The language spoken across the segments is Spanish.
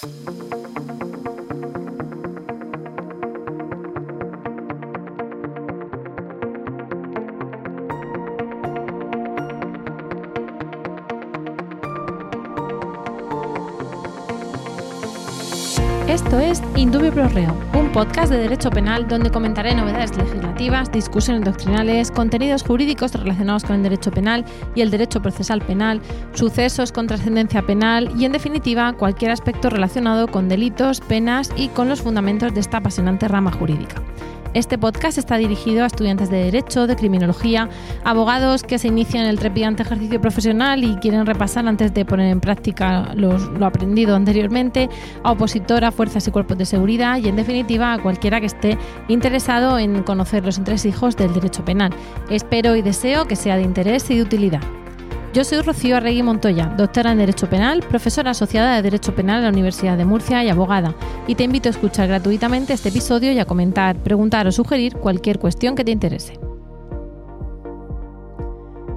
Thank you. Esto es Indubio Pro Reo, un podcast de derecho penal donde comentaré novedades legislativas, discusiones doctrinales, contenidos jurídicos relacionados con el derecho penal y el derecho procesal penal, sucesos con trascendencia penal y, en definitiva, cualquier aspecto relacionado con delitos, penas y con los fundamentos de esta apasionante rama jurídica. Este podcast está dirigido a estudiantes de Derecho, de Criminología, abogados que se inician en el trepidante ejercicio profesional y quieren repasar antes de poner en práctica lo aprendido anteriormente, a opositora, fuerzas y cuerpos de seguridad y, en definitiva, a cualquiera que esté interesado en conocer los entresijos del derecho penal. Espero y deseo que sea de interés y de utilidad. Yo soy Rocío Arregui Montoya, doctora en Derecho Penal, profesora asociada de Derecho Penal en la Universidad de Murcia y abogada, y te invito a escuchar gratuitamente este episodio y a comentar, preguntar o sugerir cualquier cuestión que te interese.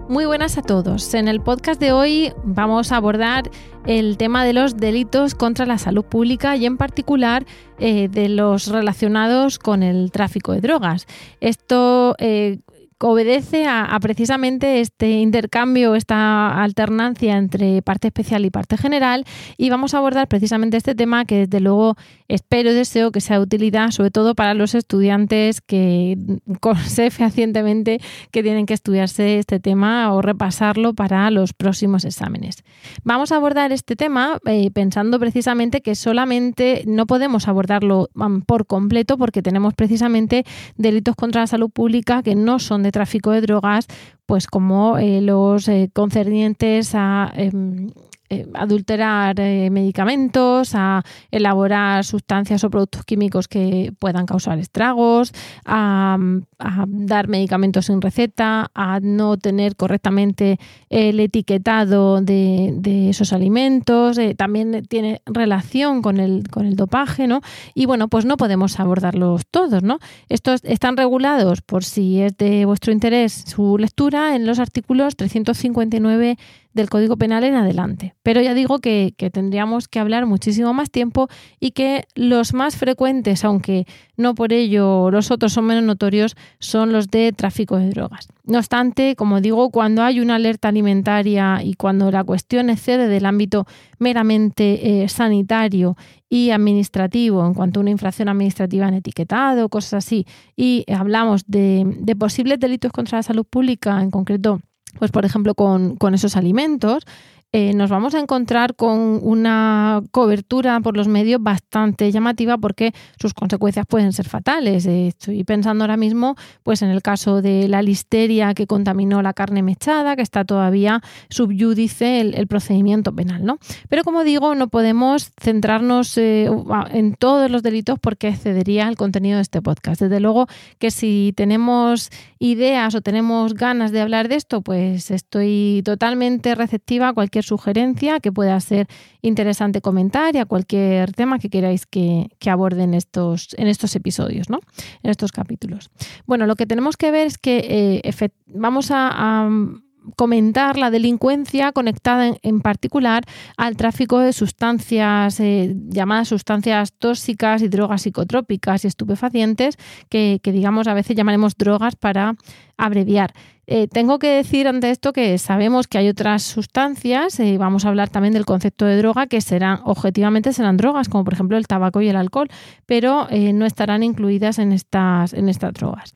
Muy buenas a todos. En el podcast de hoy vamos a abordar el tema de los delitos contra la salud pública y en particular eh, de los relacionados con el tráfico de drogas. Esto eh, obedece a, precisamente este intercambio, esta alternancia entre parte especial y parte general y vamos a abordar precisamente este tema que desde luego espero y deseo que sea de utilidad sobre todo para los estudiantes que sé fehacientemente que tienen que estudiarse este tema o repasarlo para los próximos exámenes. Vamos a abordar este tema eh, pensando precisamente que solamente no podemos abordarlo por completo porque tenemos precisamente delitos contra la salud pública que no son de tráfico de drogas, pues como eh, los eh, concernientes a em, eh, adulterar eh, medicamentos, a elaborar sustancias o productos químicos que puedan causar estragos, a, dar medicamentos sin receta, a no tener correctamente el etiquetado de, esos alimentos, eh, también tiene relación con el, con el dopaje, ¿no? Y bueno, pues no podemos abordarlos todos, ¿no? Estos están regulados, por si es de vuestro interés su lectura, en los artículos 359 del Código Penal en adelante. Pero ya digo que, tendríamos que hablar muchísimo más tiempo y que los más frecuentes, aunque no por ello los otros son menos notorios, son los de tráfico de drogas. No obstante, como digo, cuando hay una alerta alimentaria y cuando la cuestión excede del ámbito meramente eh, sanitario y administrativo en cuanto a una infracción administrativa en etiquetado, cosas así, y hablamos de, de posibles delitos contra la salud pública, en concreto pues por ejemplo con, con esos alimentos, eh, nos vamos a encontrar con una cobertura por los medios bastante llamativa porque sus consecuencias pueden ser fatales. Eh, estoy pensando ahora mismo pues en el caso de la listeria que contaminó la carne mechada, que está todavía subyúdice el, procedimiento penal. ¿no? Pero como digo, no podemos centrarnos eh, en todos los delitos porque excedería el contenido de este podcast. Desde luego que si tenemos ideas o tenemos ganas de hablar de esto, pues estoy totalmente receptiva a cualquier sugerencia que pueda ser interesante comentar y a cualquier tema que queráis que, aborden estos, en estos episodios, ¿no? en estos capítulos. Bueno, lo que tenemos que ver es que eh, vamos a, comentar la delincuencia conectada en, particular al tráfico de sustancias eh, llamadas sustancias tóxicas y drogas psicotrópicas y estupefacientes que, que digamos a veces llamaremos drogas para abreviar. Eh, tengo que decir ante esto que sabemos que hay otras sustancias, eh, vamos a hablar también del concepto de droga, que serán, objetivamente serán drogas, como por ejemplo el tabaco y el alcohol, pero eh, no estarán incluidas en estas, en drogas.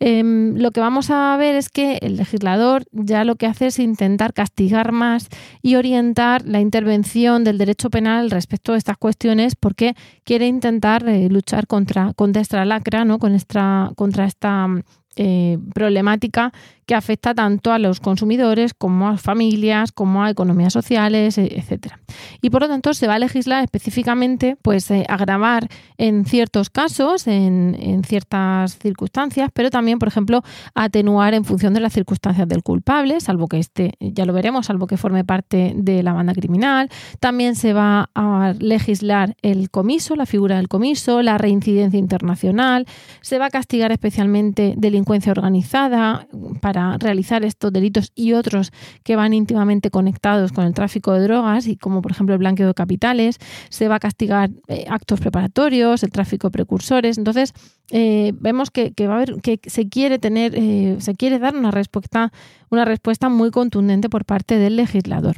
Em, lo que vamos a ver es que el legislador ya lo que hace es intentar castigar más y orientar la intervención del derecho penal respecto a estas cuestiones porque quiere intentar luchar contra, contra esta lacra, ¿no? contra esta eh, problemática que afecta tanto a los consumidores como a familias, como a economías sociales, e, etcétera. Y por lo tanto se va a legislar específicamente, pues eh, agravar en ciertos casos, en, ciertas circunstancias, pero también, por ejemplo, atenuar en función de las circunstancias del culpable, salvo que este, ya lo veremos, salvo que forme parte de la banda criminal. También se va a legislar el comiso, la figura del comiso, la reincidencia internacional. Se va a castigar especialmente delincuencia delincuencia organizada para realizar estos delitos y otros que van íntimamente conectados con el tráfico de drogas y como por ejemplo el blanqueo de capitales, se va a castigar eh, actos preparatorios, el tráfico de precursores. Entonces, eh, vemos que, va a haber, que se quiere tener, eh, se quiere dar una respuesta, una respuesta muy contundente por parte del legislador.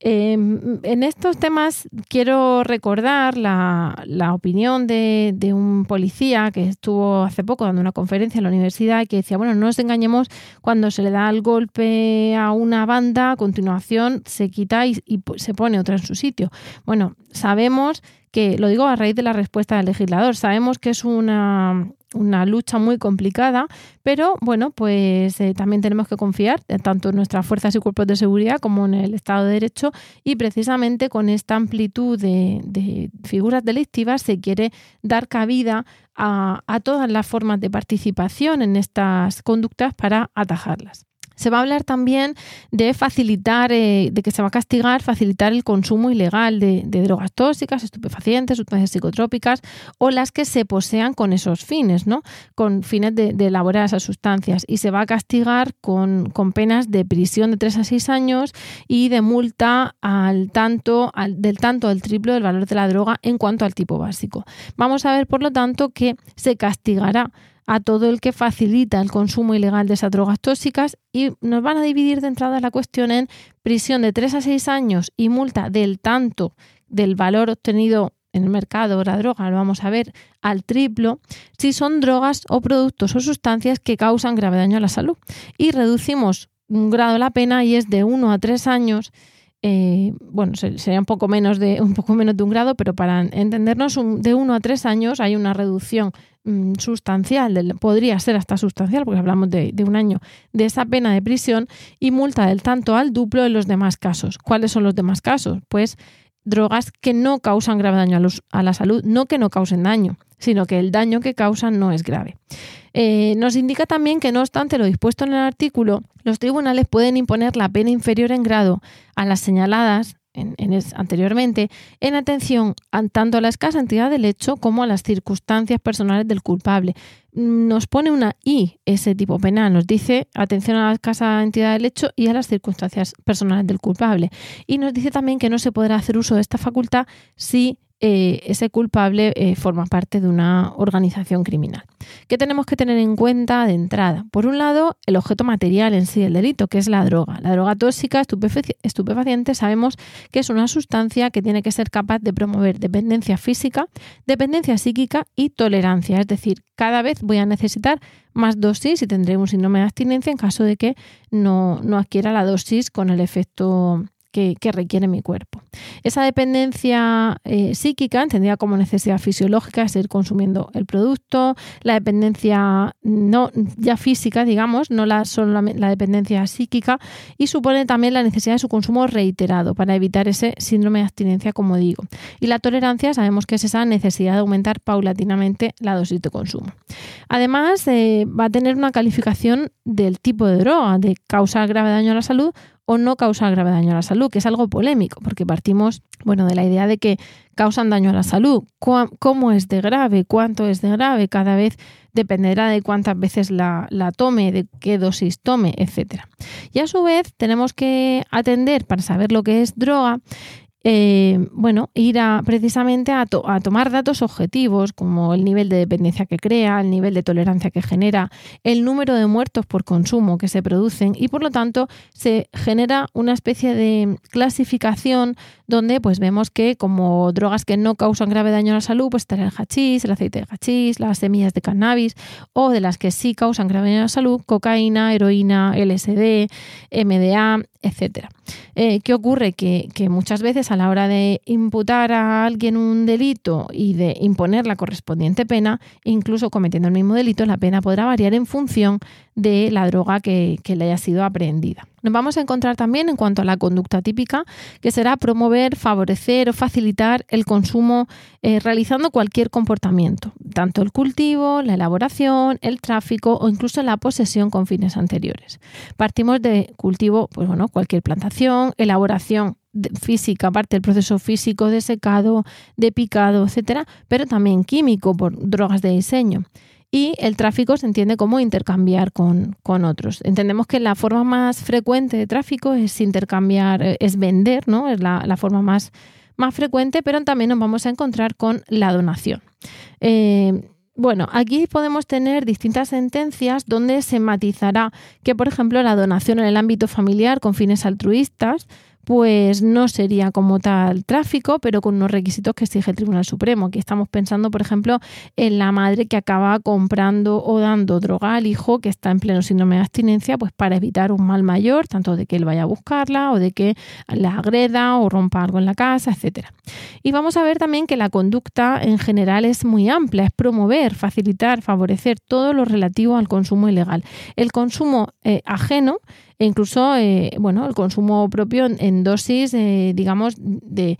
Em, en estos temas quiero recordar la, opinión de, un policía que estuvo hace poco dando una conferencia en la universidad y que decía, bueno, no nos engañemos, cuando se le da el golpe a una banda, a continuación se quita y se pone otra en su sitio. Bueno, sabemos que, lo digo a raíz de la respuesta del legislador, sabemos que es una, una lucha muy complicada, pero bueno, pues eh, también tenemos que confiar tanto en nuestras fuerzas y cuerpos de seguridad como en el Estado de Derecho y precisamente con esta amplitud de, figuras delictivas se quiere dar cabida a todas las formas de participación en estas conductas para atajarlas. Se va a hablar también de facilitar, eh, de que se va a castigar, facilitar el consumo ilegal de, drogas tóxicas, estupefacientes, sustancias psicotrópicas o las que se posean con esos fines, ¿no? Con fines de, elaborar esas sustancias. Y se va a castigar con, penas de prisión de 3 a 6 años y de multa al tanto, al, del tanto al triplo del valor de la droga en cuanto al tipo básico. Vamos a ver, por lo tanto, que se castigará a todo el que facilita el consumo ilegal de esas drogas tóxicas y nos van a dividir de entrada la cuestión en prisión de 3 a 6 años y multa del tanto del valor obtenido en el mercado de la droga, lo vamos a ver, al triplo, si son drogas o productos o sustancias que causan grave daño a la salud. Y reducimos un grado la pena y es de 1 a 3 años. Eh, bueno, sería un poco, menos de, un poco menos de un grado, pero para entendernos, de 1 a 3 años hay una reducción Mm, sustancial, podría ser hasta sustancial, porque hablamos de, un año, de esa pena de prisión y multa del tanto al duplo en los demás casos. ¿Cuáles son los demás casos? Pues drogas que no causan grave daño a, la salud, no que no causen daño, sino que el daño que causan no es grave. Eh, nos indica también que, no obstante lo dispuesto en el artículo, los tribunales pueden imponer la pena inferior en grado a las señaladas anteriormente, en atención tanto a la escasa entidad del hecho como a las circunstancias personales del culpable. Nos pone una I ese tipo penal, nos dice atención a la escasa entidad del hecho y a las circunstancias personales del culpable. Y nos dice también que no se podrá hacer uso de esta facultad si eh, ese culpable eh, forma parte de una organización criminal. ¿Qué tenemos que tener en cuenta de entrada? Por un lado, el objeto material en sí del delito, que es la droga. La droga tóxica, estupefaciente, sabemos que es una sustancia que tiene que ser capaz de promover dependencia física, dependencia psíquica y tolerancia. Es decir, cada vez voy a necesitar más dosis y tendré un síndrome de abstinencia en caso de que no, no adquiera la dosis con el efecto que, requiere mi cuerpo. Esa dependencia eh, psíquica, entendida como necesidad fisiológica, es ir consumiendo el producto, la dependencia no ya física, digamos, no la, solo la, dependencia psíquica, y supone también la necesidad de su consumo reiterado para evitar ese síndrome de abstinencia, como digo. Y la tolerancia sabemos que es esa necesidad de aumentar paulatinamente la dosis de consumo. Además, eh, va a tener una calificación del tipo de droga, de causar grave daño a la salud o no causa grave daño a la salud, que es algo polémico, porque partimos bueno, de la idea de que causan daño a la salud. ¿Cómo es de grave? ¿Cuánto es de grave? Cada vez dependerá de cuántas veces la, la tome, de qué dosis tome, etc. Y a su vez tenemos que atender para saber lo que es droga eh, bueno, ir precisamente a, tomar datos objetivos como el nivel de dependencia que crea, el nivel de tolerancia que genera, el número de muertos por consumo que se producen y por lo tanto se genera una especie de clasificación donde pues vemos que como drogas que no causan grave daño a la salud, pues está el hachís, el aceite de hachís, las semillas de cannabis o de las que sí causan grave daño a la salud, cocaína, heroína, LSD, MDA, etcétera. Eh, ¿Qué ocurre? Que, que, muchas veces a la hora de imputar a alguien un delito y de imponer la correspondiente pena, incluso cometiendo el mismo delito, la pena podrá variar en función de la droga que, le haya sido aprehendida. Nos vamos a encontrar también en cuanto a la conducta típica, que será promover, favorecer o facilitar el consumo eh, realizando cualquier comportamiento, tanto el cultivo, la elaboración, el tráfico o incluso la posesión con fines anteriores. Partimos de cultivo, pues bueno, cualquier plantación, elaboración física, aparte del proceso físico de secado, de picado, etcétera, pero también químico por drogas de diseño y el tráfico se entiende como intercambiar con, otros. Entendemos que la forma más frecuente de tráfico es intercambiar, eh, es vender, ¿no? Es la, forma más, más frecuente, pero también nos vamos a encontrar con la donación. Eh, bueno, aquí podemos tener distintas sentencias donde se matizará que, por ejemplo, la donación en el ámbito familiar con fines altruistas pues no sería como tal tráfico, pero con unos requisitos que exige el Tribunal Supremo. Aquí estamos pensando, por ejemplo, en la madre que acaba comprando o dando droga al hijo que está en pleno síndrome de abstinencia, pues para evitar un mal mayor, tanto de que él vaya a buscarla o de que la agreda o rompa algo en la casa, etcétera. Y vamos a ver también que la conducta en general es muy amplia, es promover, facilitar, favorecer todo lo relativo al consumo ilegal. El consumo eh, ajeno e incluso eh, bueno, el consumo propio en, dosis, eh, digamos, de,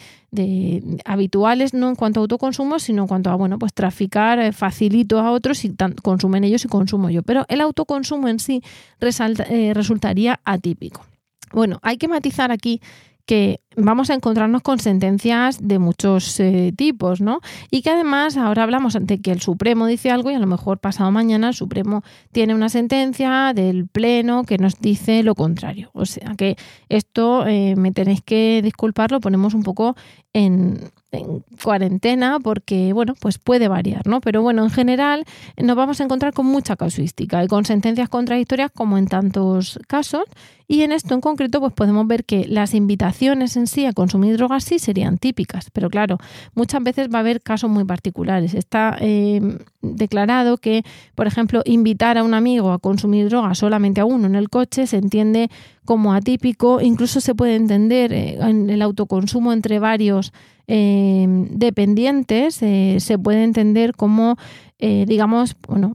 habituales, no en cuanto a autoconsumo, sino en cuanto a bueno, pues traficar, eh, facilito a otros y consumen ellos y consumo yo. Pero el autoconsumo en sí resultaría atípico. Bueno, hay que matizar aquí que vamos a encontrarnos con sentencias de muchos eh, tipos, ¿no? Y que además ahora hablamos de que el Supremo dice algo y a lo mejor pasado mañana el Supremo tiene una sentencia del Pleno que nos dice lo contrario. O sea que esto eh, me tenéis que disculpar, lo ponemos un poco en, en cuarentena porque, bueno, pues puede variar, ¿no? Pero bueno, en general nos vamos a encontrar con mucha casuística y con sentencias contradictorias como en tantos casos y en esto en concreto, pues podemos ver que las invitaciones en sí a consumir drogas sí serían típicas, pero claro, muchas veces va a haber casos muy particulares. Está eh, declarado que, por ejemplo, invitar a un amigo a consumir drogas solamente a uno en el coche se entiende como atípico, incluso se puede entender eh, en el autoconsumo entre varios eh, dependientes, se puede entender como eh, digamos, bueno,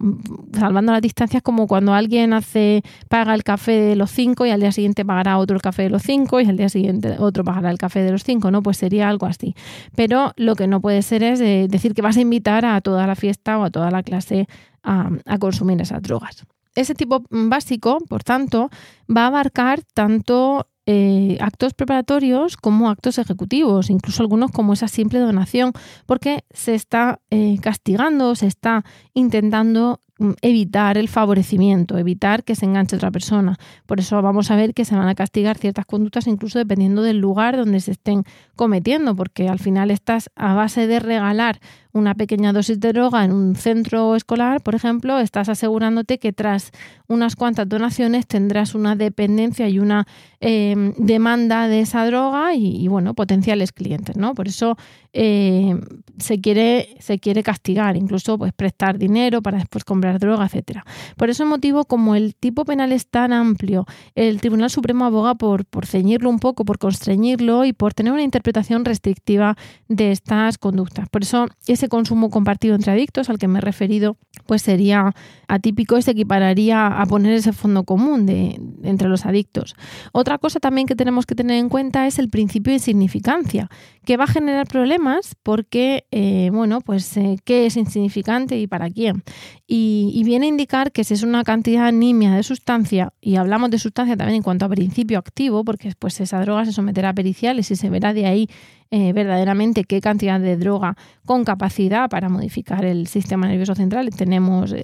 salvando las distancias, como cuando alguien hace, paga el café de los cinco y al día siguiente pagará otro el café de los cinco y al día siguiente otro pagará el café de los cinco, ¿no? Pues sería algo así. Pero lo que no puede ser es eh, decir que vas a invitar a toda la fiesta o a toda la clase a, a consumir esas drogas. Ese tipo básico, por tanto, va a abarcar tanto eh, actos preparatorios como actos ejecutivos, incluso algunos como esa simple donación, porque se está eh, castigando, se está intentando evitar el favorecimiento, evitar que se enganche otra persona. Por eso vamos a ver que se van a castigar ciertas conductas incluso dependiendo del lugar donde se estén cometiendo, porque al final estás a base de regalar una pequeña dosis de droga en un centro escolar, por ejemplo, estás asegurándote que tras unas cuantas donaciones tendrás una dependencia y una em, demanda de esa droga y, bueno, potenciales clientes, ¿no? Por eso em, se, quiere, se quiere castigar, incluso pues prestar dinero para después comprar droga, etcétera. Por ese motivo, como el tipo penal es tan amplio, el Tribunal Supremo aboga por, por ceñirlo un poco, por constreñirlo y por tener una interpretación restrictiva de estas conductas. Por eso es consumo compartido entre adictos al que me he referido, pues sería atípico y se equipararía a poner ese fondo común de, entre los adictos. Otra cosa también que tenemos que tener en cuenta es el principio de insignificancia, que va a generar problemas porque, eh, bueno, pues eh, qué es insignificante y para quién. Y, viene a indicar que si es una cantidad nimia de sustancia, y hablamos de sustancia también en cuanto a principio activo, porque después esa droga se someterá a periciales y se verá de ahí eh, verdaderamente qué cantidad de droga con capacidad para modificar el sistema nervioso central tenemos,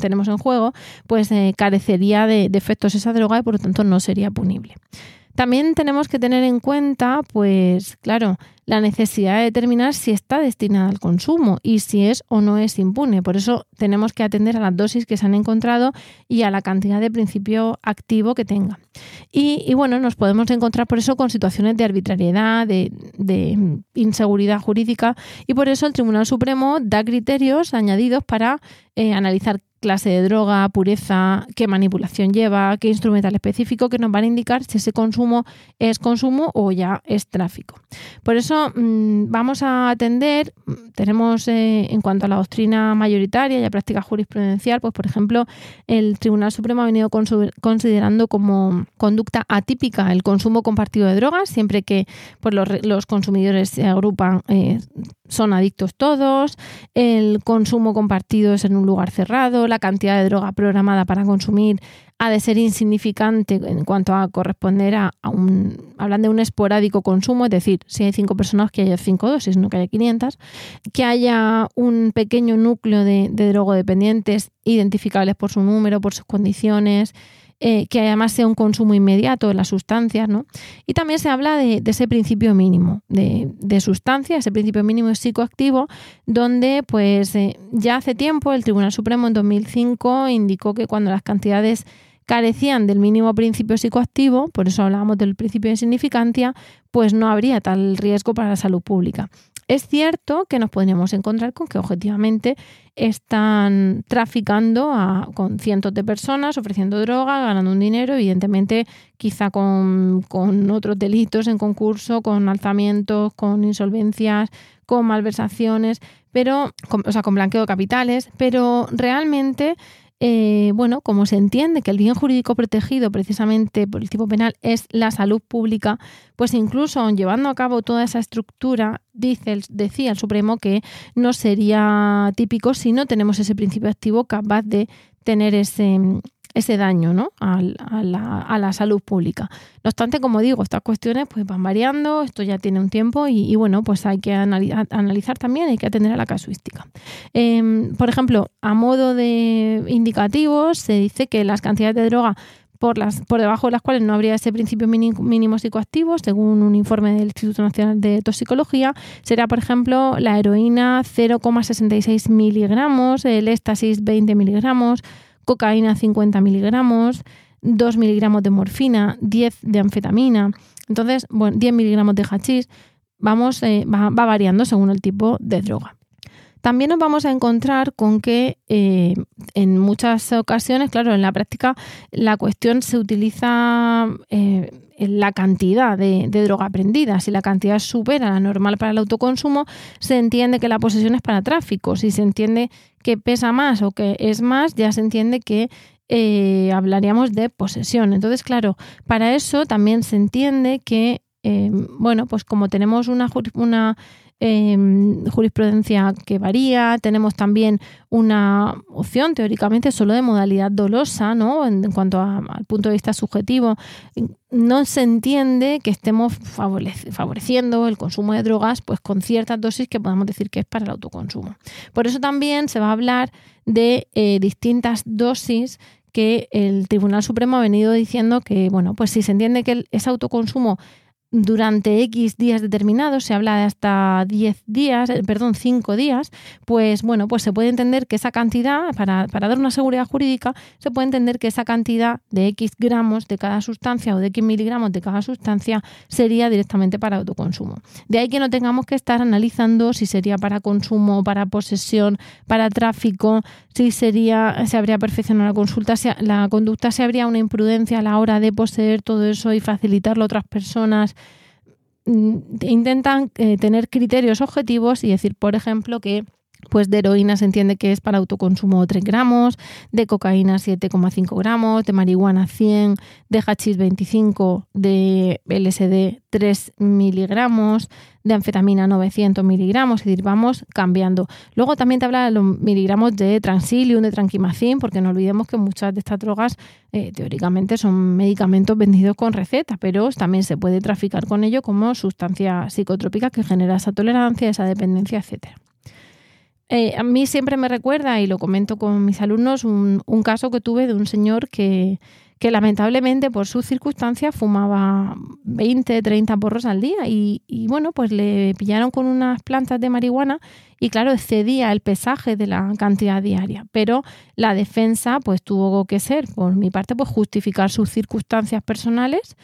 tenemos en juego, pues carecería de, de efectos esa droga y por lo tanto no sería punible. También tenemos que tener en cuenta, pues claro, la necesidad de determinar si está destinada al consumo y si es o no es impune. Por eso tenemos que atender a las dosis que se han encontrado y a la cantidad de principio activo que tenga. Y, bueno, nos podemos encontrar por eso con situaciones de arbitrariedad, de, inseguridad jurídica y por eso el Tribunal Supremo da criterios añadidos para eh, analizar clase de droga, pureza, qué manipulación lleva, qué instrumental específico que nos van a indicar si ese consumo es consumo o ya es tráfico. Por eso mm, vamos a atender, tenemos eh, en cuanto a la doctrina mayoritaria y a práctica jurisprudencial, pues por ejemplo, el Tribunal Supremo ha venido considerando como conducta atípica el consumo compartido de drogas, siempre que pues, los, consumidores se agrupan. Eh, son adictos todos, el consumo compartido es en un lugar cerrado, la cantidad de droga programada para consumir ha de ser insignificante en cuanto a corresponder a, un, hablan de un esporádico consumo, es decir, si hay cinco personas que haya cinco dosis, no que haya 500, que haya un pequeño núcleo de, de drogodependientes identificables por su número, por sus condiciones, eh, que además sea un consumo inmediato de las sustancias, ¿no? Y también se habla de, ese principio mínimo de, de, sustancia, ese principio mínimo psicoactivo, donde pues eh, ya hace tiempo el Tribunal Supremo en 2005 indicó que cuando las cantidades carecían del mínimo principio psicoactivo, por eso hablábamos del principio de significancia, pues no habría tal riesgo para la salud pública. Es cierto que nos podríamos encontrar con que objetivamente están traficando con cientos de personas, ofreciendo droga, ganando un dinero, evidentemente quizá con, con otros delitos en concurso, con alzamientos, con insolvencias, con malversaciones, pero, o sea, con blanqueo de capitales, pero realmente eh, bueno, como se entiende que el bien jurídico protegido precisamente por el tipo penal es la salud pública, pues incluso llevando a cabo toda esa estructura, dice, decía el Supremo que no sería típico si no tenemos ese principio activo capaz de tener ese, ese daño ¿no? a, la, salud pública. No obstante, como digo, estas cuestiones pues, van variando, esto ya tiene un tiempo y, bueno, pues hay que analizar, también, hay que atender a la casuística. Em, por ejemplo, a modo de indicativos, se dice que las cantidades de droga por, las, por debajo de las cuales no habría ese principio mínimo, psicoactivo, según un informe del Instituto Nacional de Toxicología, será, por ejemplo, la heroína 0,66 miligramos, el éxtasis 20 miligramos, cocaína 50 miligramos, 2 miligramos de morfina, 10 de anfetamina. Entonces, bueno, 10 miligramos de hachís, vamos, eh, va, variando según el tipo de droga. También nos vamos a encontrar con que eh, en muchas ocasiones, claro, en la práctica la cuestión se utiliza eh, la cantidad de, droga prendida. Si la cantidad supera la normal para el autoconsumo, se entiende que la posesión es para tráfico. Si se entiende que pesa más o que es más, ya se entiende que eh, hablaríamos de posesión. Entonces, claro, para eso también se entiende que, eh, bueno, pues como tenemos una, Em, jurisprudencia que varía, tenemos también una opción teóricamente solo de modalidad dolosa, ¿no? En, cuanto al punto de vista subjetivo, no se entiende que estemos favoreciendo el consumo de drogas pues con ciertas dosis que podamos decir que es para el autoconsumo. Por eso también se va a hablar de eh, distintas dosis que el Tribunal Supremo ha venido diciendo que, bueno, pues si se entiende que ese autoconsumo durante X días determinados, se habla de hasta 10 días, eh, perdón, 5 días, pues bueno, pues se puede entender que esa cantidad, para, para, dar una seguridad jurídica, se puede entender que esa cantidad de X gramos de cada sustancia o de X miligramos de cada sustancia sería directamente para autoconsumo. De ahí que no tengamos que estar analizando si sería para consumo, para posesión, para tráfico, si sería, se habría perfeccionado la consulta, si, la conducta, si habría una imprudencia a la hora de poseer todo eso y facilitarlo a otras personas intentan eh, tener criterios objetivos y decir, por ejemplo, que pues de heroína se entiende que es para autoconsumo 3 gramos, de cocaína 7,5 gramos, de marihuana 100, de hachís 25, de LSD 3 miligramos, de anfetamina 900 miligramos, es decir, vamos cambiando. Luego también te habla de los miligramos de transilium, de tranquimacin, porque no olvidemos que muchas de estas drogas eh, teóricamente son medicamentos vendidos con receta, pero también se puede traficar con ello como sustancia psicotrópica que genera esa tolerancia, esa dependencia, etcétera. Eh, a mí siempre me recuerda, y lo comento con mis alumnos, un, caso que tuve de un señor que, que, lamentablemente por sus circunstancias fumaba 20, 30 porros al día y, y, bueno, pues le pillaron con unas plantas de marihuana y claro, excedía el pesaje de la cantidad diaria, pero la defensa pues tuvo que ser, por mi parte, pues justificar sus circunstancias personales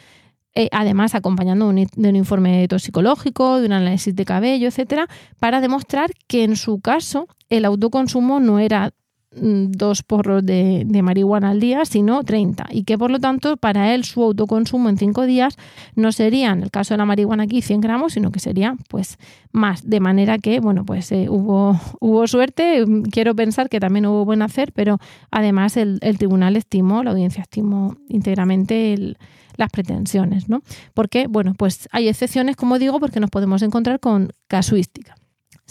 eh, además acompañando de un informe toxicológico, de un análisis de cabello, etcétera, para demostrar que en su caso el autoconsumo no era dos porros de, marihuana al día, sino 30. Y que por lo tanto para él su autoconsumo en cinco días no sería, en el caso de la marihuana aquí, 100 gramos, sino que sería pues más. De manera que, bueno, pues eh, hubo, hubo suerte, quiero pensar que también hubo buen hacer, pero además el, el tribunal estimó, la audiencia estimó íntegramente las pretensiones, ¿no? Porque, bueno, pues hay excepciones, como digo, porque nos podemos encontrar con casuística.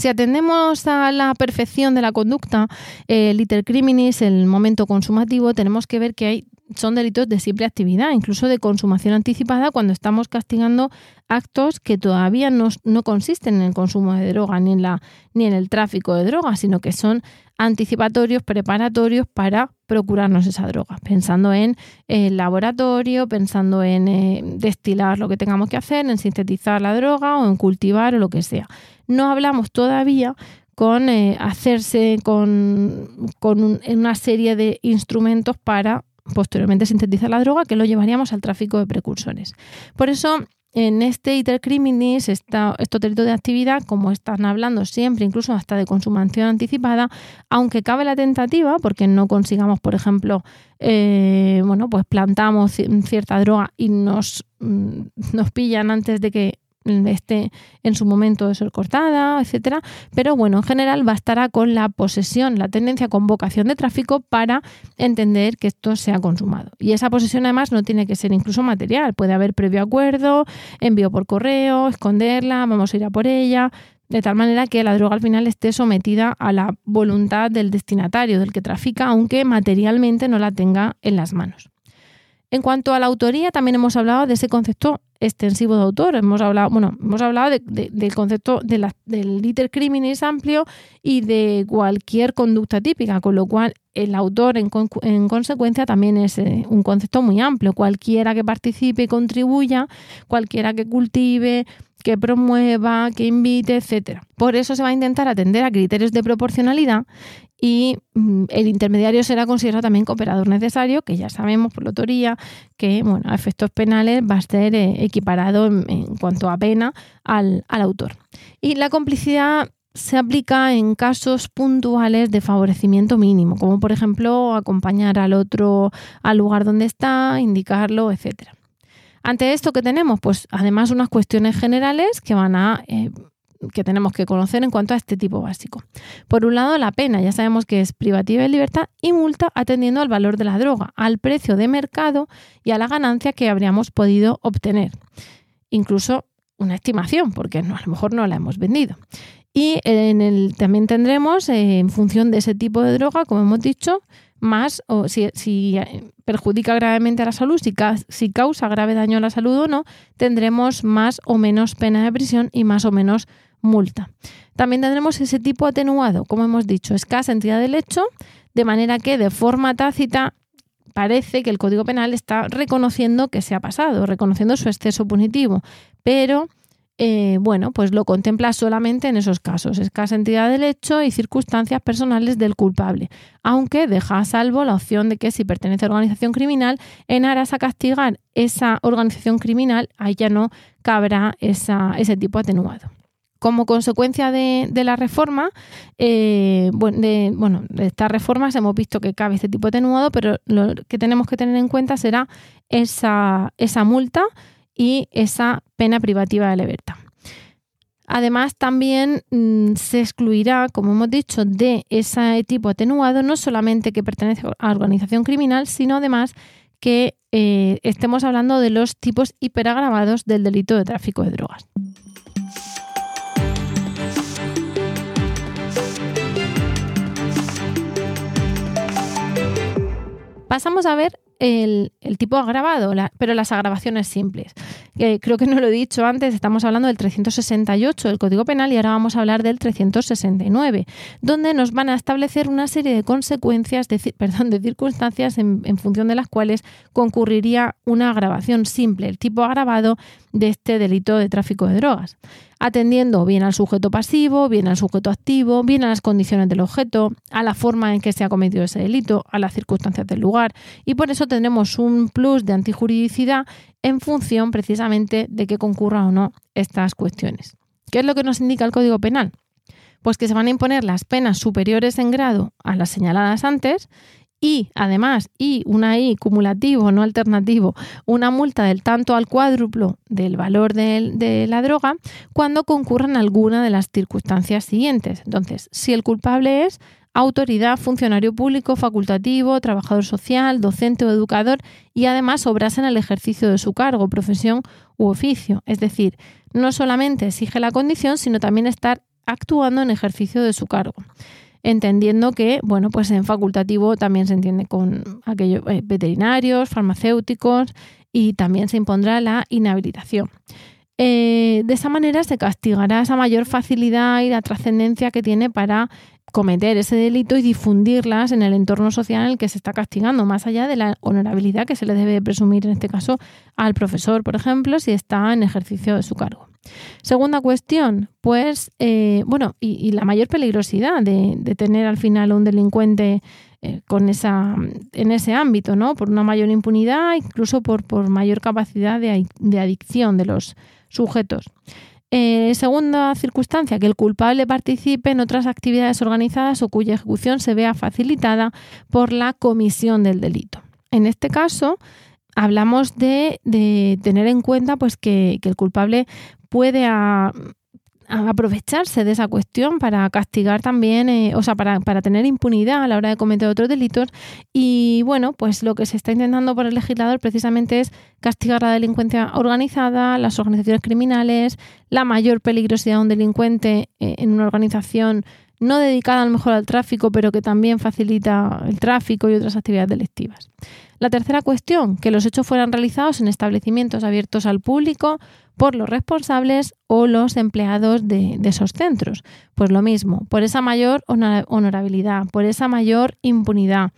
Si atendemos a la perfección de la conducta, el liter criminis, el momento consumativo, tenemos que ver que hay son delitos de simple actividad, incluso de consumación anticipada, cuando estamos castigando actos que todavía no, consisten en el consumo de droga ni en, la, ni en el tráfico de droga, sino que son anticipatorios, preparatorios para procurarnos esa droga, pensando en el laboratorio, pensando en eh, destilar lo que tengamos que hacer, en sintetizar la droga o en cultivar o lo que sea. No hablamos todavía con eh, hacerse con, con una serie de instrumentos para posteriormente sintetiza la droga, que lo llevaríamos al tráfico de precursores. Por eso, en este iter criminis, esta, de actividad, como están hablando siempre, incluso hasta de consumación anticipada, aunque cabe la tentativa, porque no consigamos, por ejemplo, eh, bueno, pues plantamos cierta droga y nos, mm, nos pillan antes de que esté en su momento de ser cortada, etcétera. Pero bueno, en general bastará con la posesión, la tendencia con vocación de tráfico para entender que esto se ha consumado. Y esa posesión además no tiene que ser incluso material, puede haber previo acuerdo, envío por correo, esconderla, vamos a ir a por ella, de tal manera que la droga al final esté sometida a la voluntad del destinatario, del que trafica, aunque materialmente no la tenga en las manos. En cuanto a la autoría, también hemos hablado de ese concepto extensivo de autor. Hemos hablado, bueno, hemos hablado del concepto de del liter criminis amplio y de cualquier conducta típica, con lo cual el autor en, consecuencia también es eh, un concepto muy amplio. Cualquiera que participe y contribuya, cualquiera que cultive, que promueva, que invite, etcétera. Por eso se va a intentar atender a criterios de proporcionalidad y mm, el intermediario será considerado también cooperador necesario, que ya sabemos por la autoría que bueno, a efectos penales va a ser eh, equiparado en, cuanto a pena al, al autor. Y la complicidad se aplica en casos puntuales de favorecimiento mínimo, como por ejemplo acompañar al otro al lugar donde está, indicarlo, etcétera. Ante esto que tenemos, pues además unas cuestiones generales que van a eh, que tenemos que conocer en cuanto a este tipo básico. Por un lado, la pena, ya sabemos que es privativa de libertad y multa atendiendo al valor de la droga, al precio de mercado y a la ganancia que habríamos podido obtener. Incluso una estimación, porque a lo mejor no la hemos vendido. Y el, también tendremos, eh, en función de ese tipo de droga, como hemos dicho, más o si, eh, perjudica gravemente a la salud, si, si, causa grave daño a la salud o no, tendremos más o menos pena de prisión y más o menos multa. También tendremos ese tipo atenuado, como hemos dicho, escasa entidad del hecho, de manera que de forma tácita parece que el Código Penal está reconociendo que se ha pasado, reconociendo su exceso punitivo, pero eh, bueno, pues lo contempla solamente en esos casos, escasa entidad del hecho y circunstancias personales del culpable, aunque deja a salvo la opción de que si pertenece a organización criminal, en aras a castigar esa organización criminal, ahí ya no cabrá ese tipo atenuado. Como consecuencia de, la reforma, eh, de, bueno, de estas reformas hemos visto que cabe este tipo atenuado, pero lo que tenemos que tener en cuenta será esa, esa multa y esa pena privativa de libertad. Además, también mm, se excluirá, como hemos dicho, de ese tipo atenuado no solamente que pertenece a organización criminal, sino además que eh, estemos hablando de los tipos hiperagravados del delito de tráfico de drogas. Pasamos a ver el, tipo agravado, pero las agravaciones simples. creo que no lo he dicho antes, estamos hablando del 368 del Código Penal y ahora vamos a hablar del 369, donde nos van a establecer una serie de consecuencias, de, perdón, de circunstancias en, en función de las cuales concurriría una agravación simple, el tipo agravado de este delito de tráfico de drogas atendiendo bien al sujeto pasivo, bien al sujeto activo, bien a las condiciones del objeto, a la forma en que se ha cometido ese delito, a las circunstancias del lugar. Y por eso tendremos un plus de antijuridicidad en función precisamente de que concurra o no estas cuestiones. ¿Qué es lo que nos indica el Código Penal? Pues que se van a imponer las penas superiores en grado a las señaladas antes y además, y una I cumulativo, no alternativo, una multa del tanto al cuádruplo del valor de, la droga cuando concurran alguna de las circunstancias siguientes. Entonces, si el culpable es autoridad, funcionario público, facultativo, trabajador social, docente o educador y además obrase en el ejercicio de su cargo, profesión u oficio. Es decir, no solamente exige la condición, sino también estar actuando en ejercicio de su cargo entendiendo que, bueno, pues en facultativo también se entiende con aquellos eh, veterinarios, farmacéuticos y también se impondrá la inhabilitación. Eh, de esa manera se castigará esa mayor facilidad y la trascendencia que tiene para cometer ese delito y difundirlas en el entorno social en el que se está castigando, más allá de la honorabilidad que se le debe presumir en este caso al profesor, por ejemplo, si está en ejercicio de su cargo. Segunda cuestión, pues, eh, bueno, y, la mayor peligrosidad de, tener al final un delincuente eh, con esa, en ese ámbito, ¿no? Por una mayor impunidad, incluso por, por mayor capacidad de, adicción de los sujetos. Eh, segunda circunstancia, que el culpable participe en otras actividades organizadas o cuya ejecución se vea facilitada por la comisión del delito. En este caso, hablamos de, tener en cuenta pues, que, el culpable puede aprovecharse de esa cuestión para castigar también, eh, o sea, para, para, tener impunidad a la hora de cometer otros delitos. Y bueno, pues lo que se está intentando por el legislador precisamente es castigar la delincuencia organizada, las organizaciones criminales, la mayor peligrosidad de un delincuente eh, en una organización no dedicada a lo mejor al tráfico, pero que también facilita el tráfico y otras actividades delictivas. La tercera cuestión, que los hechos fueran realizados en establecimientos abiertos al público por los responsables o los empleados de, esos centros. Pues lo mismo, por esa mayor honorabilidad, por esa mayor impunidad,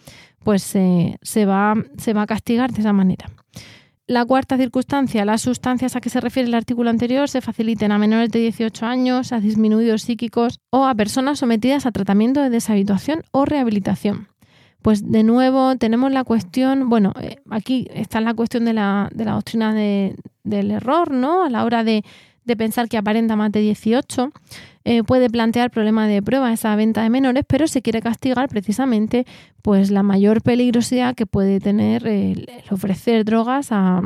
pues se, va, se va a castigar de esa manera. La cuarta circunstancia, las sustancias a que se refiere el artículo anterior se faciliten a menores de 18 años, a disminuidos psíquicos o a personas sometidas a tratamiento de deshabituación o rehabilitación. Pues de nuevo tenemos la cuestión, bueno, eh, aquí está la cuestión de la, de la doctrina de, del error, ¿no? A la hora de, pensar que aparenta más de 18, eh, puede plantear problema de prueba esa venta de menores, pero se quiere castigar precisamente pues la mayor peligrosidad que puede tener el, ofrecer drogas a,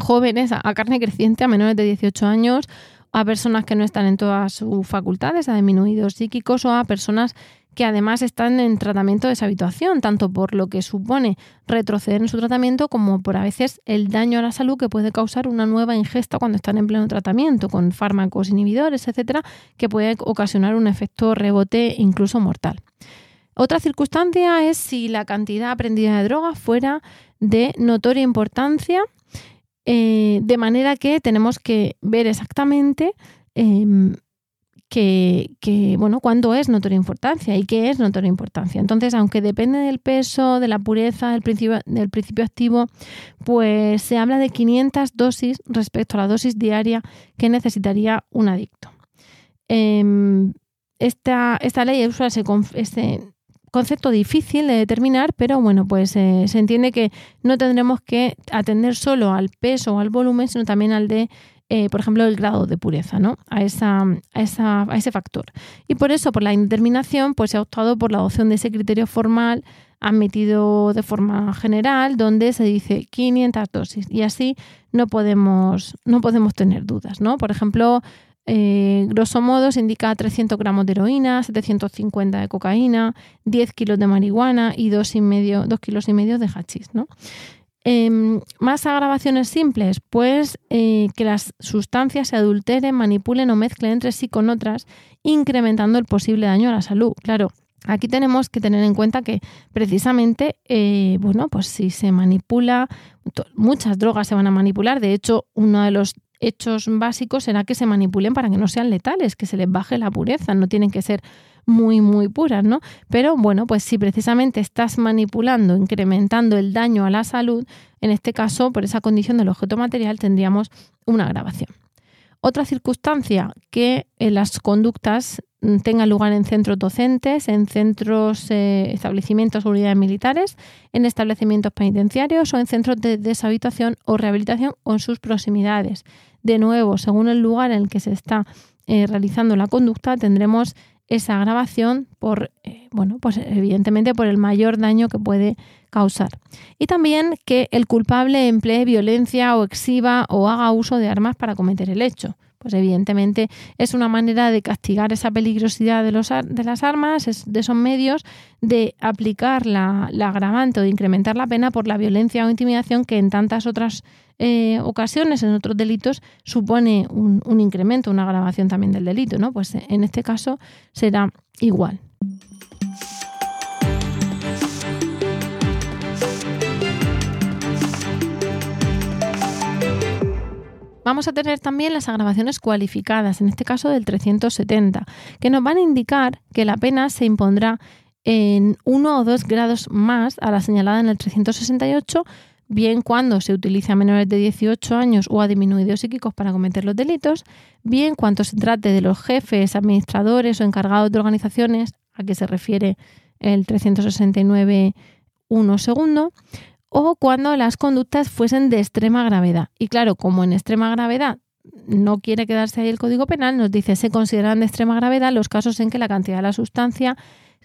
jóvenes, a, a, carne creciente, a menores de 18 años, a personas que no están en todas sus facultades, a disminuidos psíquicos o a personas que además están en tratamiento de deshabituación, tanto por lo que supone retroceder en su tratamiento como por a veces el daño a la salud que puede causar una nueva ingesta cuando están en pleno tratamiento, con fármacos inhibidores, etcétera, que puede ocasionar un efecto rebote incluso mortal. Otra circunstancia es si la cantidad aprendida de droga fuera de notoria importancia, eh, de manera que tenemos que ver exactamente em, que, bueno, cuándo es notoria importancia y qué es notoria importancia. Entonces, aunque depende del peso, de la pureza del principio, del principio activo, pues se habla de 500 dosis respecto a la dosis diaria que necesitaría un adicto. Em, esta, esta, ley usa ese, concepto difícil de determinar, pero bueno, pues eh, se entiende que no tendremos que atender solo al peso o al volumen, sino también al de eh, por ejemplo, el grado de pureza, ¿no? A, esa, a, ese factor. Y por eso, por la indeterminación, pues se ha optado por la adopción de ese criterio formal admitido de forma general, donde se dice 500 dosis. Y así no podemos, no podemos tener dudas, ¿no? Por ejemplo, eh, grosso modo se indica 300 gramos de heroína, 750 de cocaína, 10 kilos de marihuana y 2, y medio, 2 kilos y medio de hachís, ¿no? Em, más agravaciones simples, pues eh, que las sustancias se adulteren, manipulen o mezclen entre sí con otras, incrementando el posible daño a la salud. Claro, aquí tenemos que tener en cuenta que precisamente, eh, bueno, pues si se manipula, muchas drogas se van a manipular. De hecho, uno de los hechos básicos será que se manipulen para que no sean letales, que se les baje la pureza, no tienen que ser muy, muy puras, ¿no? Pero bueno, pues si precisamente estás manipulando, incrementando el daño a la salud, en este caso, por esa condición del objeto material, tendríamos una grabación. Otra circunstancia, que las conductas mm, tengan lugar en centros docentes, en centros, eh, establecimientos o unidades militares, en establecimientos penitenciarios o en centros de deshabitación o rehabilitación o en sus proximidades. De nuevo, según el lugar en el que se está eh, realizando la conducta, tendremos esa grabación por, eh, bueno, pues evidentemente por el mayor daño que puede causar. Y también que el culpable emplee violencia o exhiba o haga uso de armas para cometer el hecho. Pues evidentemente es una manera de castigar esa peligrosidad de, los, de las armas, de esos medios, de aplicar la, agravante o de incrementar la pena por la violencia o intimidación que en tantas otras eh, ocasiones, en otros delitos, supone un, un incremento, una agravación también del delito. ¿no? Pues en este caso será igual. Vamos a tener también las agravaciones cualificadas, en este caso del 370, que nos van a indicar que la pena se impondrá en uno o dos grados más a la señalada en el 368, bien cuando se utilice a menores de 18 años o a disminuidos psíquicos para cometer los delitos, bien cuando se trate de los jefes, administradores o encargados de organizaciones, a que se refiere el 369 1 segundo, o cuando las conductas fuesen de extrema gravedad. Y claro, como en extrema gravedad no quiere quedarse ahí el Código Penal, nos dice se consideran de extrema gravedad los casos en que la cantidad de la sustancia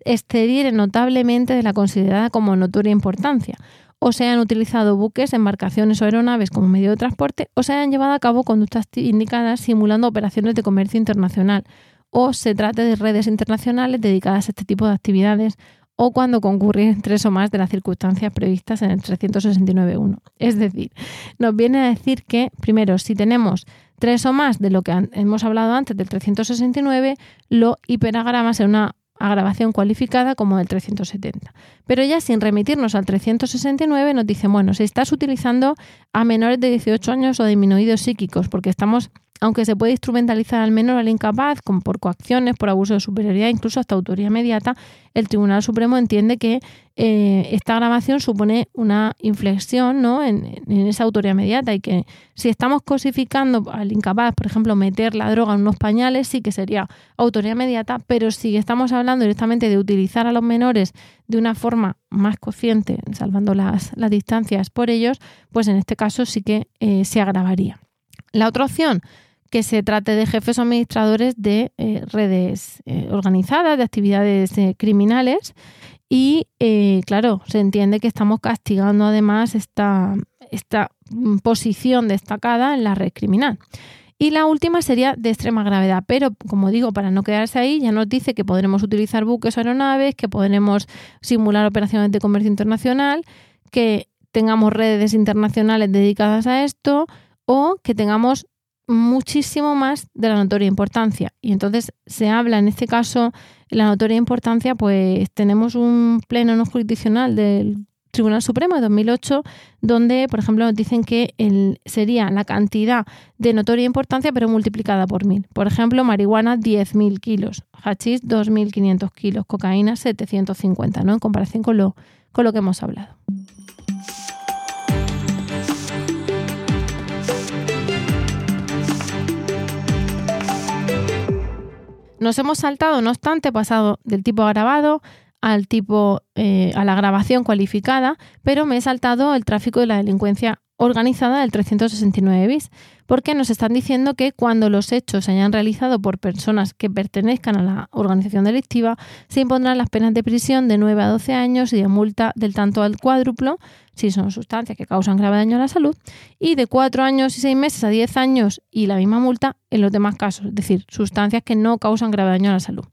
excediere notablemente de la considerada como notoria importancia, o se han utilizado buques, embarcaciones o aeronaves como medio de transporte, o se han llevado a cabo conductas indicadas simulando operaciones de comercio internacional, o se trate de redes internacionales dedicadas a este tipo de actividades, o cuando concurren tres o más de las circunstancias previstas en el 369.1. Es decir, nos viene a decir que, primero, si tenemos tres o más de lo que hemos hablado antes del 369, lo hiperagrama en una agravación cualificada como del 370. Pero ya sin remitirnos al 369 nos dice, bueno, si estás utilizando a menores de 18 años o disminuidos psíquicos, porque estamos aunque se puede instrumentalizar al menor al incapaz con, por coacciones, por abuso de superioridad, incluso hasta autoría inmediata, el Tribunal Supremo entiende que eh, esta grabación supone una inflexión ¿no? en, esa autoría inmediata y que si estamos cosificando al incapaz, por ejemplo, meter la droga en unos pañales, sí que sería autoría inmediata, pero si estamos hablando directamente de utilizar a los menores de una forma más consciente, salvando las, distancias por ellos, pues en este caso sí que eh, se agravaría. La otra opción que se trate de jefes o administradores de eh, redes organizadas, de actividades criminales. Y claro, se entiende que estamos castigando además esta, esta mm, posición destacada en la red criminal. Y la última sería de extrema gravedad, pero como digo, para no quedarse ahí, ya nos dice que podremos utilizar buques o aeronaves, que podremos simular operaciones de comercio internacional, que tengamos redes internacionales dedicadas a esto o que tengamos muchísimo más de la notoria importancia. Y entonces se habla en este caso, la notoria importancia, pues tenemos un pleno no jurisdiccional del Tribunal Supremo de 2008, donde, por ejemplo, nos dicen que el, sería la cantidad de notoria importancia, pero multiplicada por mil. Por ejemplo, marihuana 10.000 kilos, hachís 2.500 kilos, cocaína 750, ¿no? En comparación con lo, con lo que hemos hablado. Nos hemos saltado, no obstante, pasado del tipo agravado al tipo eh, a la grabación cualificada, pero me he saltado el tráfico de la delincuencia organizada del 369 bis, porque nos están diciendo que cuando los hechos se hayan realizado por personas que pertenezcan a la organización delictiva, se impondrán las penas de prisión de 9 a 12 años y de multa del tanto al cuádruplo, si son sustancias que causan grave daño a la salud, y de 4 años y 6 meses a 10 años y la misma multa en los demás casos, es decir, sustancias que no causan grave daño a la salud.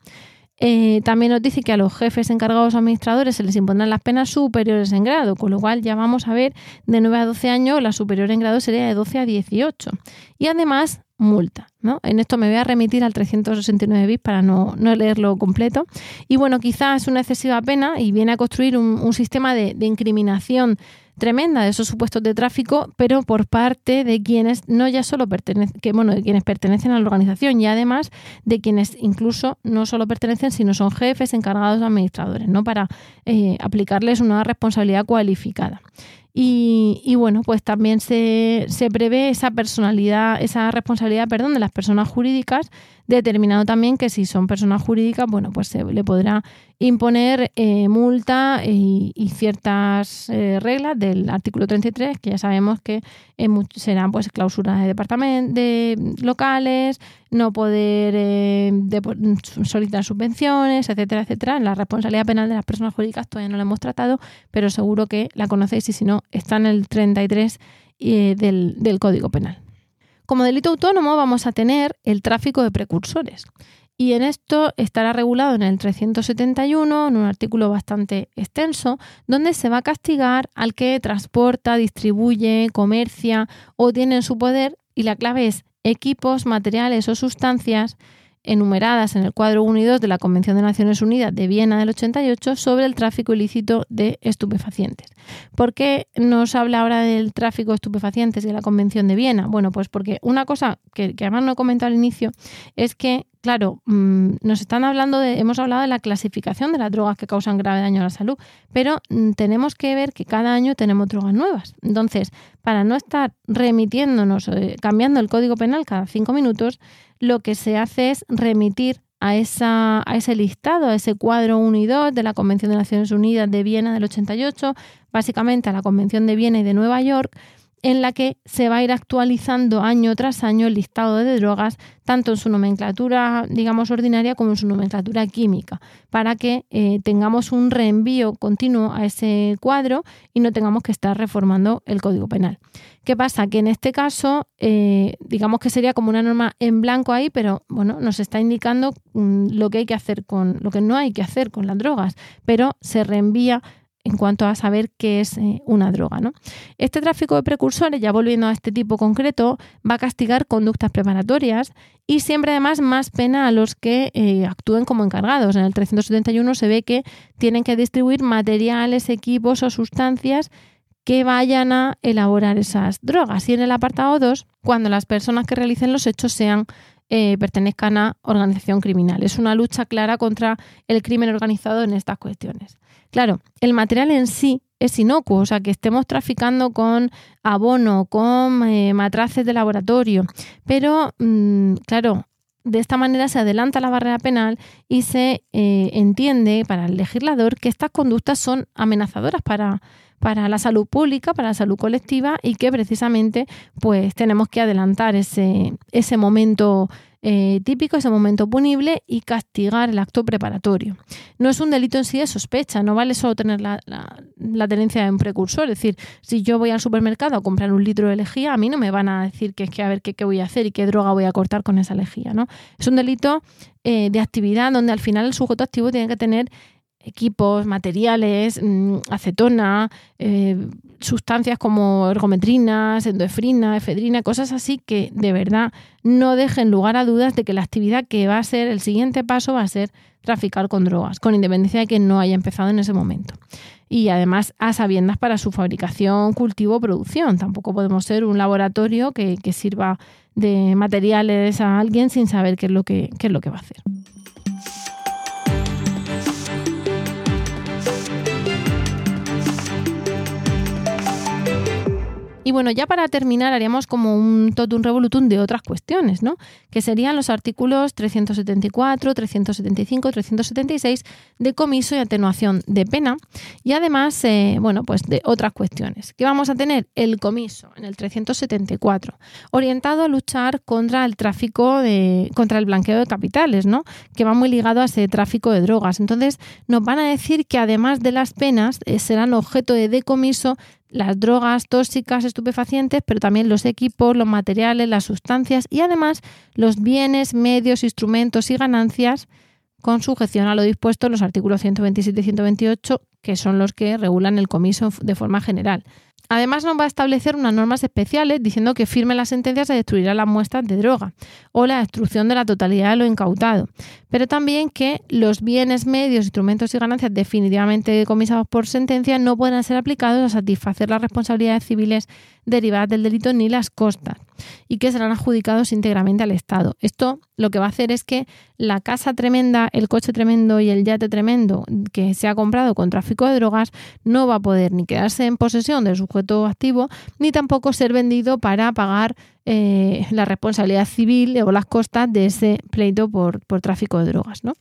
Eh, también nos dice que a los jefes encargados administradores se les impondrán las penas superiores en grado, con lo cual ya vamos a ver de 9 a 12 años, la superior en grado sería de 12 a 18. Y además, multa. ¿no? En esto me voy a remitir al 369 bis para no, leerlo completo. Y bueno, quizás es una excesiva pena y viene a construir un, sistema de incriminación tremenda de esos supuestos de tráfico, pero por parte de quienes no ya solo pertenecen, que, bueno, de quienes pertenecen a la organización y además de quienes incluso no solo pertenecen, sino son jefes, encargados, administradores, ¿no? Para eh, aplicarles una responsabilidad cualificada. Y, bueno, pues también se, se, prevé esa personalidad, esa responsabilidad, perdón, de las personas jurídicas, determinado también que si son personas jurídicas, bueno, pues se le podrá imponer eh, multa y, ciertas eh, reglas del artículo 33, que ya sabemos que serán pues clausuras de departamentos, de locales, no poder eh, solicitar subvenciones, etcétera, etcétera. La responsabilidad penal de las personas jurídicas todavía no la hemos tratado, pero seguro que la conocéis y si no, está en el 33 del, del Código Penal. Como delito autónomo vamos a tener el tráfico de precursores. Y en esto estará regulado en el 371, en un artículo bastante extenso, donde se va a castigar al que transporta, distribuye, comercia o tiene en su poder, y la clave es equipos, materiales o sustancias enumeradas en el cuadro 1 y 2 de la Convención de Naciones Unidas de Viena del 88 sobre el tráfico ilícito de estupefacientes. ¿Por qué nos habla ahora del tráfico de estupefacientes de la Convención de Viena? Bueno, pues porque una cosa que, además no he comentado al inicio es que claro, mm, nos están hablando de, hemos hablado de la clasificación de las drogas que causan grave daño a la salud, pero mm, tenemos que ver que cada año tenemos drogas nuevas. Entonces, para no estar remitiéndonos, eh, cambiando el código penal cada cinco minutos, lo que se hace es remitir a, ese listado, a ese cuadro 1 y 2 de la Convención de Naciones Unidas de Viena del 88, básicamente a la Convención de Viena y de Nueva York, en la que se va a ir actualizando año tras año el listado de drogas, tanto en su nomenclatura, digamos, ordinaria como en su nomenclatura química, para que eh, tengamos un reenvío continuo a ese cuadro y no tengamos que estar reformando el Código Penal. ¿Qué pasa? Que en este caso, eh, digamos que sería como una norma en blanco ahí, pero bueno, nos está indicando mm, lo que hay que hacer con, lo que no hay que hacer con las drogas, pero se reenvía en cuanto a saber qué es eh, una droga. ¿no? Este tráfico de precursores, ya volviendo a este tipo concreto, va a castigar conductas preparatorias y siempre además más pena a los que eh, actúen como encargados. En el 371 se ve que tienen que distribuir materiales, equipos o sustancias que vayan a elaborar esas drogas. Y en el apartado 2, cuando las personas que realicen los hechos sean eh, pertenezcan a organización criminal. Es una lucha clara contra el crimen organizado en estas cuestiones. Claro, el material en sí es inocuo, o sea, que estemos traficando con abono, con eh, matraces de laboratorio, pero, mm, claro, de esta manera se adelanta la barrera penal y se eh, entiende para el legislador que estas conductas son amenazadoras para, para la salud pública, para la salud colectiva y que precisamente pues tenemos que adelantar ese, ese momento eh, típico, ese momento punible y castigar el acto preparatorio. No es un delito en sí de sospecha, no vale solo tener la, tenencia de un precursor. Es decir, si yo voy al supermercado a comprar un litro de lejía, a mí no me van a decir que es que a ver qué, voy a hacer y qué droga voy a cortar con esa lejía. ¿no? Es un delito eh, de actividad donde al final el sujeto activo tiene que tener equipos, materiales, mm, acetona, eh, sustancias como ergometrinas, endoefrina, efedrina, cosas así que de verdad no dejen lugar a dudas de que la actividad que va a ser el siguiente paso va a ser traficar con drogas, con independencia de que no haya empezado en ese momento. Y además a sabiendas para su fabricación, cultivo, producción. Tampoco podemos ser un laboratorio que, que sirva de materiales a alguien sin saber qué es lo que, qué es lo que va a hacer. Y bueno, ya para terminar haríamos como un totum revolutum de otras cuestiones, ¿no? Que serían los artículos 374, 375, 376 de comiso y atenuación de pena y además, eh, bueno, pues de otras cuestiones. Que vamos a tener el comiso en el 374, orientado a luchar contra el tráfico de, contra el blanqueo de capitales, ¿no? Que va muy ligado a ese tráfico de drogas. Entonces, nos van a decir que además de las penas eh, serán objeto de decomiso las drogas tóxicas, estupefacientes, pero también los equipos, los materiales, las sustancias y además los bienes, medios, instrumentos y ganancias con sujeción a lo dispuesto en los artículos 127 y 128, que son los que regulan el comiso de forma general. Además, nos va a establecer unas normas especiales diciendo que firme la sentencia se destruirá las muestras de droga o la destrucción de la totalidad de lo incautado, pero también que los bienes, medios, instrumentos y ganancias definitivamente decomisados por sentencia no puedan ser aplicados a satisfacer las responsabilidades civiles derivadas del delito ni las costas y que serán adjudicados íntegramente al Estado. Esto lo que va a hacer es que la casa tremenda, el coche tremendo y el yate tremendo que se ha comprado con tráfico de drogas no va a poder ni quedarse en posesión del sujeto activo ni tampoco ser vendido para pagar eh, la responsabilidad civil o las costas de ese pleito por, por tráfico de drogas. ¿no?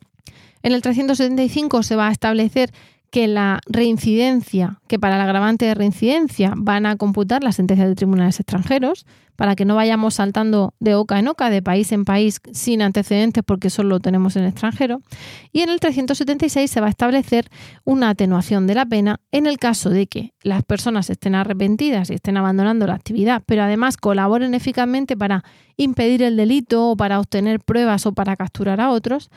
En el 375 se va a establecer que la reincidencia, que para el agravante de reincidencia van a computar las sentencias de tribunales extranjeros, para que no vayamos saltando de oca en oca, de país en país, sin antecedentes, porque solo lo tenemos en extranjero. Y en el 376 se va a establecer una atenuación de la pena en el caso de que las personas estén arrepentidas y estén abandonando la actividad, pero además colaboren eficazmente para impedir el delito o para obtener pruebas o para capturar a otros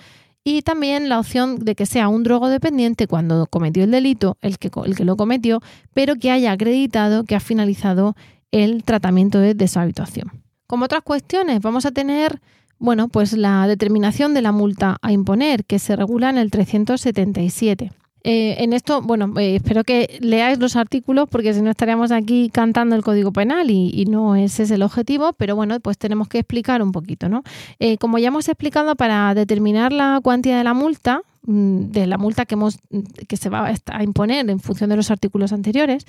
y también la opción de que sea un drogodependiente cuando cometió el delito, el que, el que lo cometió, pero que haya acreditado que ha finalizado el tratamiento de deshabituación. Como otras cuestiones, vamos a tener bueno, pues la determinación de la multa a imponer, que se regula en el 377. Eh, en esto, bueno, eh, espero que leáis los artículos porque si no estaríamos aquí cantando el Código Penal y, no ese es el objetivo, pero bueno, pues tenemos que explicar un poquito, ¿no? Eh, como ya hemos explicado, para determinar la cuantía de la multa, mm, de la multa que, hemos, que se va a imponer en función de los artículos anteriores,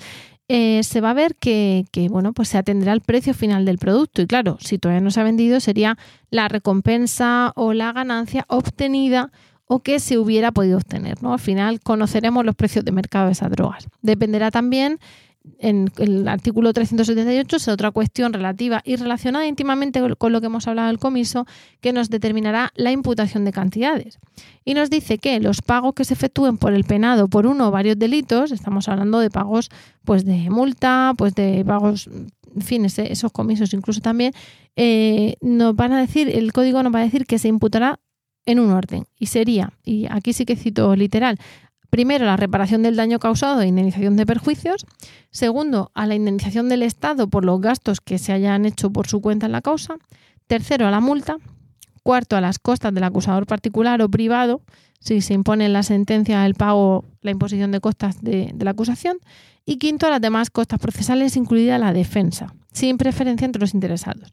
se va a ver que, que, bueno, pues se atenderá al precio final del producto. Y claro, si todavía no se ha vendido, sería la recompensa o la ganancia obtenida o que se hubiera podido obtener. ¿no? Al final conoceremos los precios de mercado de esas drogas. Dependerá también en el artículo 378 es otra cuestión relativa y relacionada íntimamente con lo que hemos hablado del comiso, que nos determinará la imputación de cantidades. Y nos dice que los pagos que se efectúen por el penado por uno o varios delitos, estamos hablando de pagos pues de multa, pues de pagos, en fin, esos comisos incluso también, eh, nos van a decir, el código nos va a decir que se imputará en un orden. Y sería, y aquí sí que cito literal, primero la reparación del daño causado e indemnización de perjuicios. Segundo, a la indemnización del Estado por los gastos que se hayan hecho por su cuenta en la causa. Tercero, a la multa. Cuarto, a las costas del acusador particular o privado, si se impone en la sentencia el pago, la imposición de costas de, de la acusación. Y quinto, a las demás costas procesales, incluida la defensa sin preferencia entre los interesados.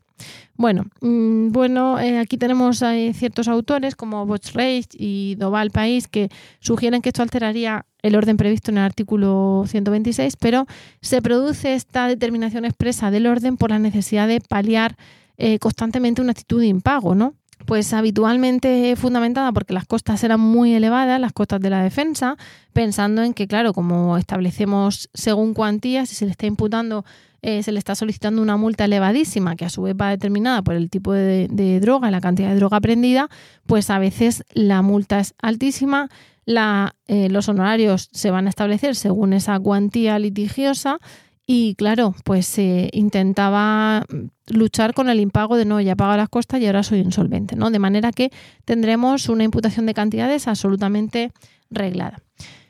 Bueno, mm, bueno eh, aquí tenemos eh, ciertos autores como Reich y Doval País que sugieren que esto alteraría el orden previsto en el artículo 126, pero se produce esta determinación expresa del orden por la necesidad de paliar eh, constantemente una actitud de impago, ¿no? pues habitualmente fundamentada porque las costas eran muy elevadas, las costas de la defensa, pensando en que, claro, como establecemos según cuantías, si se le está imputando, eh, se le está solicitando una multa elevadísima, que a su vez va determinada por el tipo de, de droga, la cantidad de droga prendida, pues a veces la multa es altísima, eh, los honorarios se van a establecer según esa cuantía litigiosa y claro, pues se intentaba luchar con el impago de no, ya pago las costas y ahora soy insolvente, ¿no? De manera que tendremos una imputación de cantidades absolutamente reglada.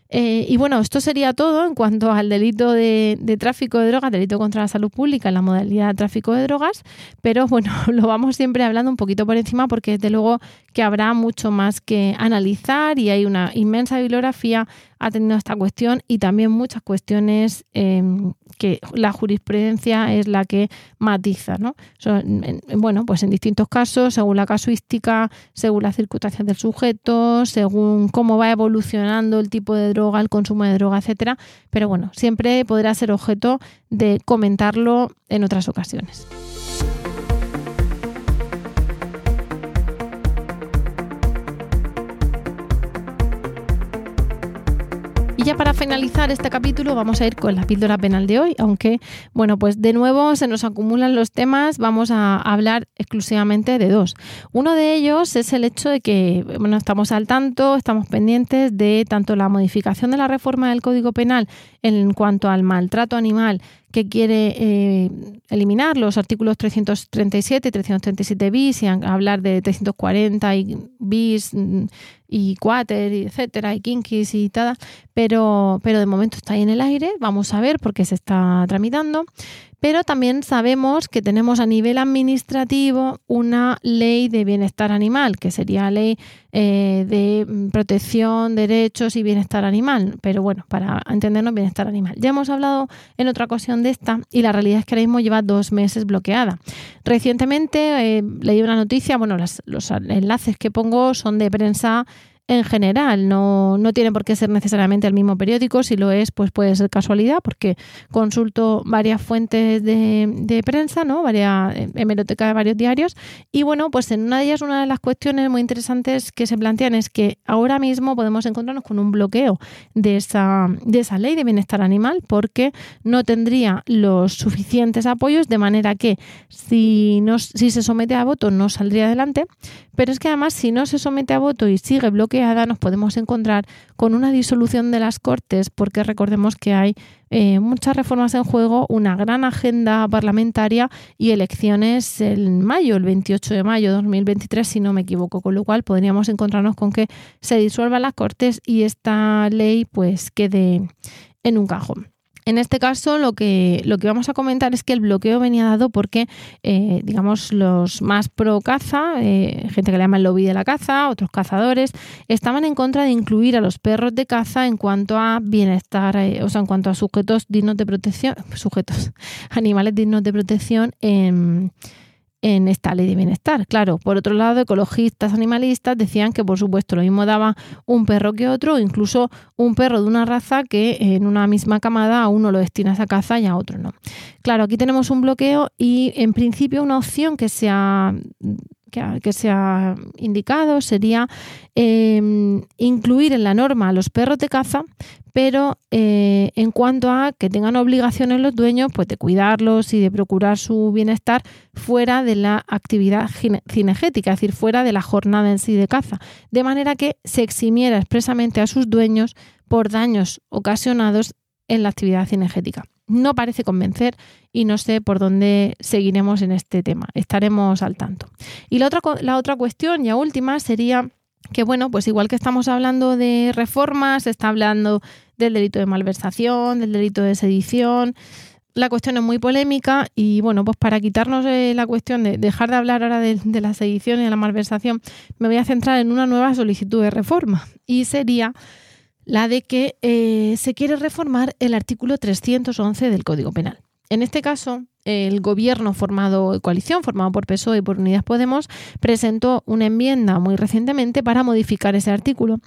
Eh, y bueno, esto sería todo en cuanto al delito de, tráfico de drogas, delito contra la salud pública en la modalidad de tráfico de drogas, pero bueno, lo vamos siempre hablando un poquito por encima porque desde luego que habrá mucho más que analizar y hay una inmensa bibliografía atendiendo esta cuestión y también muchas cuestiones em, que la jurisprudencia es la que matiza. ¿no? bueno, pues en distintos casos, según la casuística, según las circunstancias del sujeto, según cómo va evolucionando el tipo de droga, el consumo de droga, etcétera. Pero bueno, siempre podrá ser objeto de comentarlo en otras ocasiones. Ya para finalizar este capítulo vamos a ir con la píldora penal de hoy, aunque bueno, pues de nuevo se nos acumulan los temas, vamos a hablar exclusivamente de dos. Uno de ellos es el hecho de que bueno, estamos al tanto, estamos pendientes de tanto la modificación de la reforma del Código Penal en cuanto al maltrato animal que quiere eh, eliminar los artículos 337 y 337 bis y hablar de 340 y bis mm, y cuater, etcétera, y kinkis y tal, pero, pero de momento está ahí en el aire, vamos a ver porque se está tramitando. Pero también sabemos que tenemos a nivel administrativo una ley de bienestar animal, que sería ley eh, de protección, derechos y bienestar animal. Pero bueno, para entendernos bienestar animal. Ya hemos hablado en otra ocasión de esta y la realidad es que ahora mismo lleva dos meses bloqueada. Recientemente eh, leí una noticia, bueno, los enlaces que pongo son de prensa en general. No, no tiene por qué ser necesariamente el mismo periódico. Si lo es, pues puede ser casualidad, porque consulto varias fuentes de, prensa, ¿no? Varias eh, hemeroteca de varios diarios. Y bueno, pues en una de ellas, una de las cuestiones muy interesantes que se plantean es que ahora mismo podemos encontrarnos con un bloqueo de esa, de esa ley de bienestar animal, porque no tendría los suficientes apoyos, de manera que si, no, si se somete a voto no saldría adelante. Pero es que además, si no se somete a voto y sigue bloqueado, nos podemos encontrar con una disolución de las Cortes, porque recordemos que hay eh, muchas reformas en juego, una gran agenda parlamentaria y elecciones en mayo, el 28 de mayo de 2023, si no me equivoco, con lo cual podríamos encontrarnos con que se disuelvan las Cortes y esta ley pues quede en un cajón. En este caso, lo que, lo que vamos a comentar es que el bloqueo venía dado porque, eh, digamos, los más pro caza, eh, gente que le llama el lobby de la caza, otros cazadores, estaban en contra de incluir a los perros de caza en cuanto a bienestar, eh, o sea, en cuanto a sujetos dignos de protección, sujetos, animales dignos de protección en en esta ley de bienestar. Claro, por otro lado, ecologistas, animalistas decían que por supuesto lo mismo daba un perro que otro, incluso un perro de una raza que en una misma camada a uno lo destinas a caza y a otro no. Claro, aquí tenemos un bloqueo y en principio una opción que se ha, que, se ha indicado sería em, incluir en la norma a los perros de caza, pero eh, en cuanto a que tengan obligaciones los dueños pues de cuidarlos y de procurar su bienestar fuera de la actividad cinegética, es decir, fuera de la jornada en sí de caza, de manera que se eximiera expresamente a sus dueños por daños ocasionados en la actividad cinegética. No parece convencer y no sé por dónde seguiremos en este tema. Estaremos al tanto. Y la otra, la otra cuestión, ya última, sería que bueno, pues igual que estamos hablando de reformas, se está hablando del delito de malversación, del delito de sedición. La cuestión es muy polémica y bueno, pues para quitarnos la cuestión de dejar de hablar ahora de, la sedición y de la malversación, me voy a centrar en una nueva solicitud de reforma y sería la de que eh, se quiere reformar el artículo 311 del Código Penal. En este caso, el gobierno formado, coalición formado por PSOE y por Unidas Podemos, presentó una enmienda muy recientemente para modificar ese artículo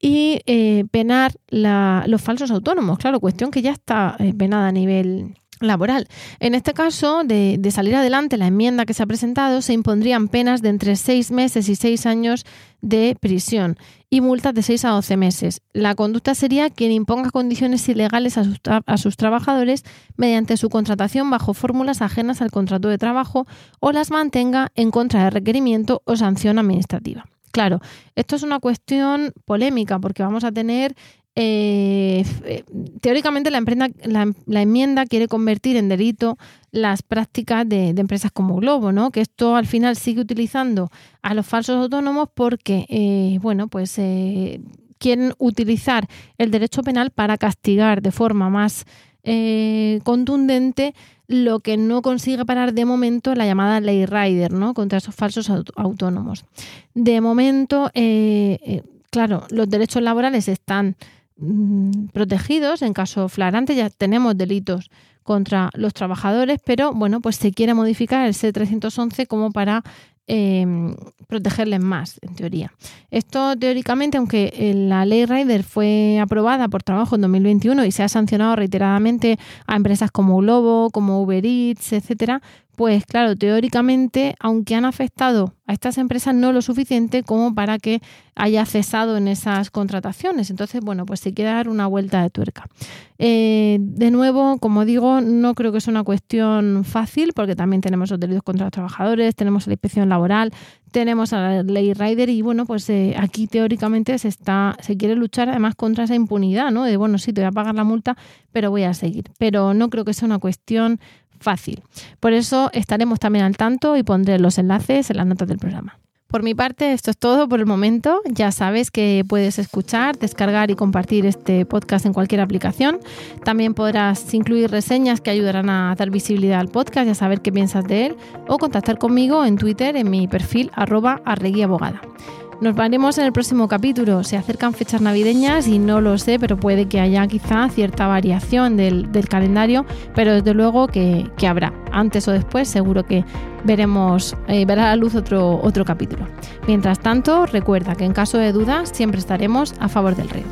y eh, penar los falsos autónomos. Claro, cuestión que ya está eh, penada a nivel laboral. En este caso, de, salir adelante la enmienda que se ha presentado, se impondrían penas de entre seis meses y seis años de prisión y multas de seis a doce meses. La conducta sería quien imponga condiciones ilegales a sus, a sus trabajadores mediante su contratación bajo fórmulas ajenas al contrato de trabajo o las mantenga en contra de requerimiento o sanción administrativa. Claro, esto es una cuestión polémica porque vamos a tener eh, teóricamente la, la, enmienda quiere convertir en delito las prácticas de, empresas como Globo, ¿no? Que esto al final sigue utilizando a los falsos autónomos porque, eh, bueno, pues eh, quieren utilizar el derecho penal para castigar de forma más contundente lo que no consigue parar de momento la llamada ley Rider, ¿no? Contra esos falsos autónomos. De momento, claro, los derechos laborales están Mm, protegidos en caso flagrante, ya tenemos delitos contra los trabajadores, pero bueno, pues se quiere modificar el C311 como para eh, protegerles más, en teoría. Esto teóricamente, aunque la ley Rider fue aprobada por trabajo en 2021 y se ha sancionado reiteradamente a empresas como Globo, como Uber Eats, etcétera, pues claro, teóricamente, aunque han afectado a estas empresas, no lo suficiente como para que haya cesado en esas contrataciones. Entonces, bueno, pues se quiere dar una vuelta de tuerca. Eh, de nuevo, como digo, no creo que sea una cuestión fácil, porque también tenemos los delitos contra los trabajadores, tenemos la inspección laboral, tenemos a la ley Rider y bueno, pues eh, aquí teóricamente se está, se quiere luchar además contra esa impunidad, ¿no? De bueno, sí, te voy a pagar la multa, pero voy a seguir. Pero no creo que sea una cuestión fácil. Por eso estaremos también al tanto y pondré los enlaces en las notas del programa. Por mi parte, esto es todo por el momento. Ya sabes que puedes escuchar, descargar y compartir este podcast en cualquier aplicación. También podrás incluir reseñas que ayudarán a dar visibilidad al podcast y a saber qué piensas de él o contactar conmigo en Twitter en mi perfil arroba arreguiabogada. Nos veremos en el próximo capítulo. Se acercan fechas navideñas y no lo sé, pero puede que haya quizá cierta variación del, calendario, pero desde luego que, habrá. Antes o después seguro que veremos, eh, verá a la luz otro, otro capítulo. Mientras tanto, recuerda que en caso de dudas siempre estaremos a favor del rey.